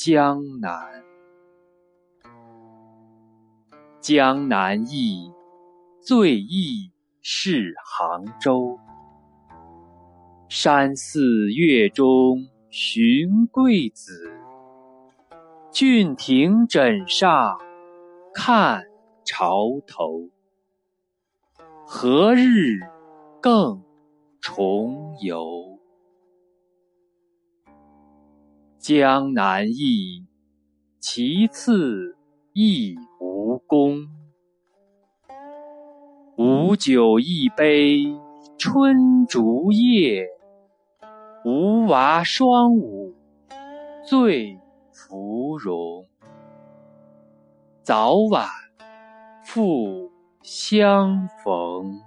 江南，江南忆，最忆是杭州。山寺月中寻桂子，郡亭枕上看潮头。何日更重游？江南忆，其次忆吴宫。吴酒一杯春竹叶，吴娃双舞醉芙蓉。早晚复相逢。